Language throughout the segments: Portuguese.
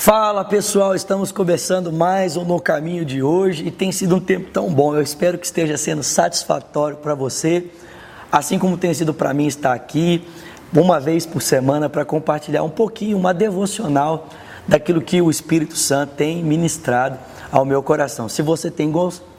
Fala pessoal, estamos começando mais um No Caminho de hoje e tem sido um tempo tão bom. Eu espero que esteja sendo satisfatório para você, assim como tem sido para mim estar aqui uma vez por semana para compartilhar um pouquinho, uma devocional daquilo que o Espírito Santo tem ministrado ao meu coração. Se você tem,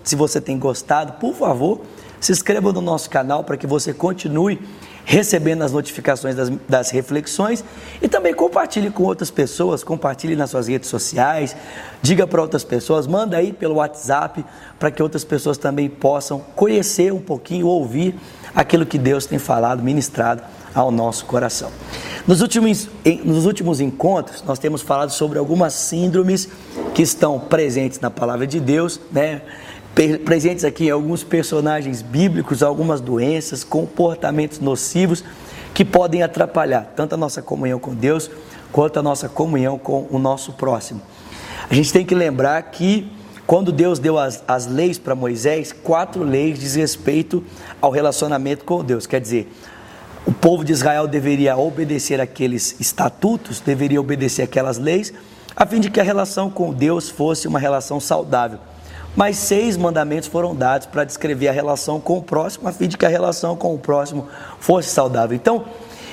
se você tem gostado, por favor, se inscreva no nosso canal para que você continue recebendo as notificações das, das, reflexões e também compartilhe com outras pessoas, compartilhe nas suas redes sociais, diga para outras pessoas, manda aí pelo WhatsApp para que outras pessoas também possam conhecer um pouquinho, ouvir aquilo que Deus tem falado, ministrado ao nosso coração. Nos últimos, nos últimos encontros, nós temos falado sobre algumas síndromes que estão presentes na palavra de Deus, né? Presentes aqui alguns personagens bíblicos, algumas doenças, comportamentos nocivos que podem atrapalhar tanto a nossa comunhão com Deus quanto a nossa comunhão com o nosso próximo. A gente tem que lembrar que quando Deus deu as, as leis para Moisés, quatro leis diz respeito ao relacionamento com Deus. Quer dizer, o povo de Israel deveria obedecer aqueles estatutos, deveria obedecer aquelas leis, a fim de que a relação com Deus fosse uma relação saudável mas seis mandamentos foram dados para descrever a relação com o próximo, a fim de que a relação com o próximo fosse saudável. Então,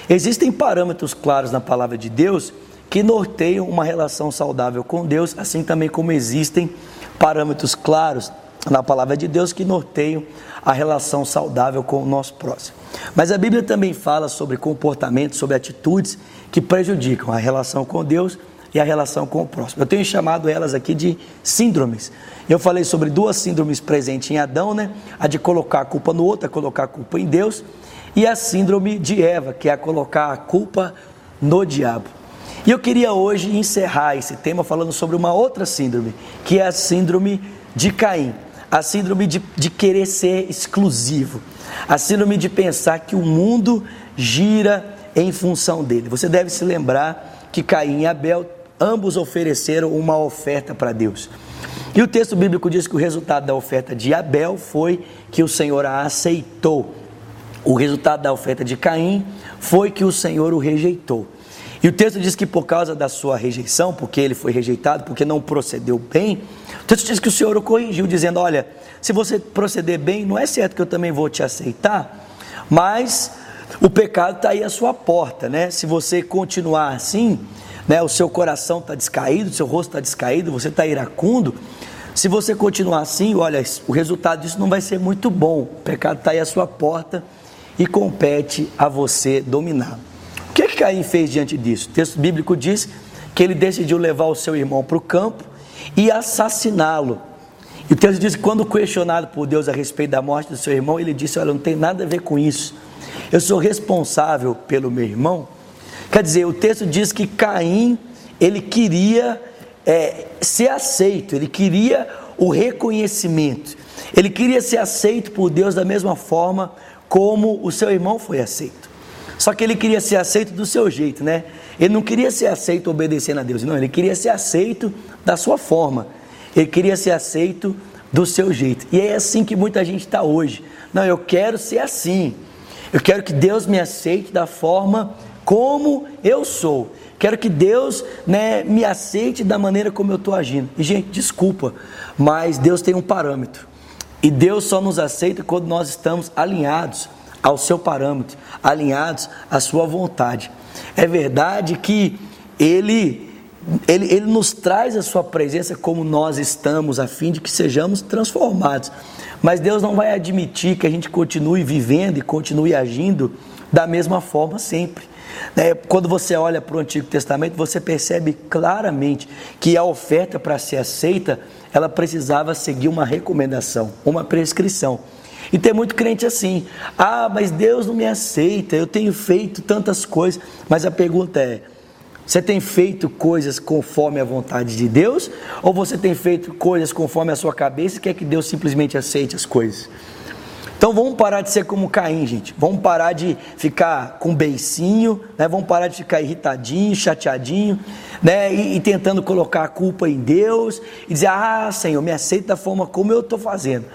existem parâmetros claros na palavra de Deus que norteiam uma relação saudável com Deus, assim também como existem parâmetros claros na palavra de Deus que norteiam a relação saudável com o nosso próximo. Mas a Bíblia também fala sobre comportamentos, sobre atitudes que prejudicam a relação com Deus e a relação com o próximo. Eu tenho chamado elas aqui de síndromes. Eu falei sobre duas síndromes presentes em Adão, né? A de colocar a culpa no outro, a colocar a culpa em Deus, e a síndrome de Eva, que é a colocar a culpa no diabo. E eu queria hoje encerrar esse tema falando sobre uma outra síndrome, que é a síndrome de Caim, a síndrome de, de querer ser exclusivo, a síndrome de pensar que o mundo gira em função dele. Você deve se lembrar que Caim e Abel ambos ofereceram uma oferta para Deus. E o texto bíblico diz que o resultado da oferta de Abel foi que o Senhor a aceitou. O resultado da oferta de Caim foi que o Senhor o rejeitou. E o texto diz que por causa da sua rejeição, porque ele foi rejeitado, porque não procedeu bem, o texto diz que o Senhor o corrigiu, dizendo: Olha, se você proceder bem, não é certo que eu também vou te aceitar, mas o pecado está aí à sua porta, né? Se você continuar assim, né, o seu coração está descaído, o seu rosto está descaído, você está iracundo. Se você continuar assim, olha, o resultado disso não vai ser muito bom. O pecado está aí à sua porta e compete a você dominar. O que, que Caim fez diante disso? O texto bíblico diz que ele decidiu levar o seu irmão para o campo e assassiná-lo. E o texto diz que quando questionado por Deus a respeito da morte do seu irmão, ele disse: Olha, não tem nada a ver com isso. Eu sou responsável pelo meu irmão Quer dizer, o texto diz que Caim, ele queria é, ser aceito, ele queria o reconhecimento, ele queria ser aceito por Deus da mesma forma como o seu irmão foi aceito. Só que ele queria ser aceito do seu jeito, né? Ele não queria ser aceito obedecendo a Deus, não, ele queria ser aceito da sua forma, ele queria ser aceito do seu jeito. E é assim que muita gente está hoje. Não, eu quero ser assim. Eu quero que Deus me aceite da forma como eu sou. Quero que Deus né, me aceite da maneira como eu estou agindo. E, gente, desculpa, mas Deus tem um parâmetro. E Deus só nos aceita quando nós estamos alinhados ao seu parâmetro, alinhados à sua vontade. É verdade que Ele, Ele, Ele nos traz a sua presença como nós estamos, a fim de que sejamos transformados. Mas Deus não vai admitir que a gente continue vivendo e continue agindo da mesma forma sempre. Né? Quando você olha para o Antigo Testamento, você percebe claramente que a oferta para ser aceita, ela precisava seguir uma recomendação, uma prescrição. E tem muito crente assim: ah, mas Deus não me aceita, eu tenho feito tantas coisas. Mas a pergunta é: você tem feito coisas conforme a vontade de Deus? Ou você tem feito coisas conforme a sua cabeça e quer que Deus simplesmente aceite as coisas? Então vamos parar de ser como Caim, gente. Vamos parar de ficar com beicinho, né? Vamos parar de ficar irritadinho, chateadinho, né? E, e, tentando colocar a culpa em Deus e dizer: Ah, Senhor, me aceita da forma como eu estou fazendo.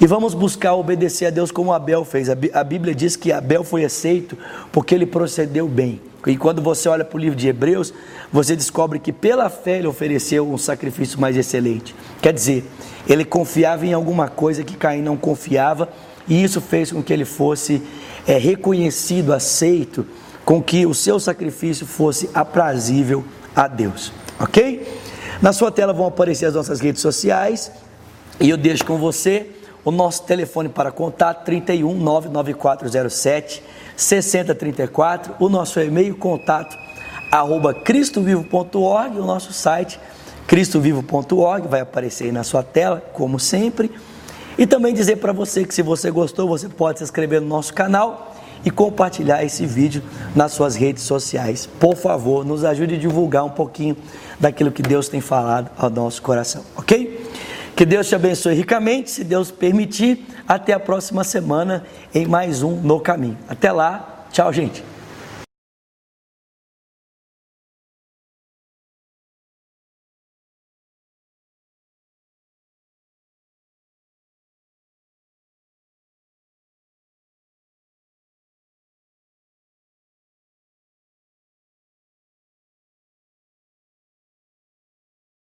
E vamos buscar obedecer a Deus como Abel fez. A Bíblia diz que Abel foi aceito porque ele procedeu bem. E quando você olha para o livro de Hebreus, você descobre que pela fé ele ofereceu um sacrifício mais excelente. Quer dizer, ele confiava em alguma coisa que Caim não confiava, e isso fez com que ele fosse é, reconhecido, aceito, com que o seu sacrifício fosse aprazível a Deus. Ok? Na sua tela vão aparecer as nossas redes sociais, e eu deixo com você o nosso telefone para contato 31 99407 6034, o nosso e-mail contato arroba cristovivo.org, o nosso site cristovivo.org, vai aparecer aí na sua tela, como sempre. E também dizer para você que se você gostou, você pode se inscrever no nosso canal e compartilhar esse vídeo nas suas redes sociais. Por favor, nos ajude a divulgar um pouquinho daquilo que Deus tem falado ao nosso coração, ok? Que Deus te abençoe ricamente, se Deus permitir. Até a próxima semana em mais um No Caminho. Até lá, tchau, gente.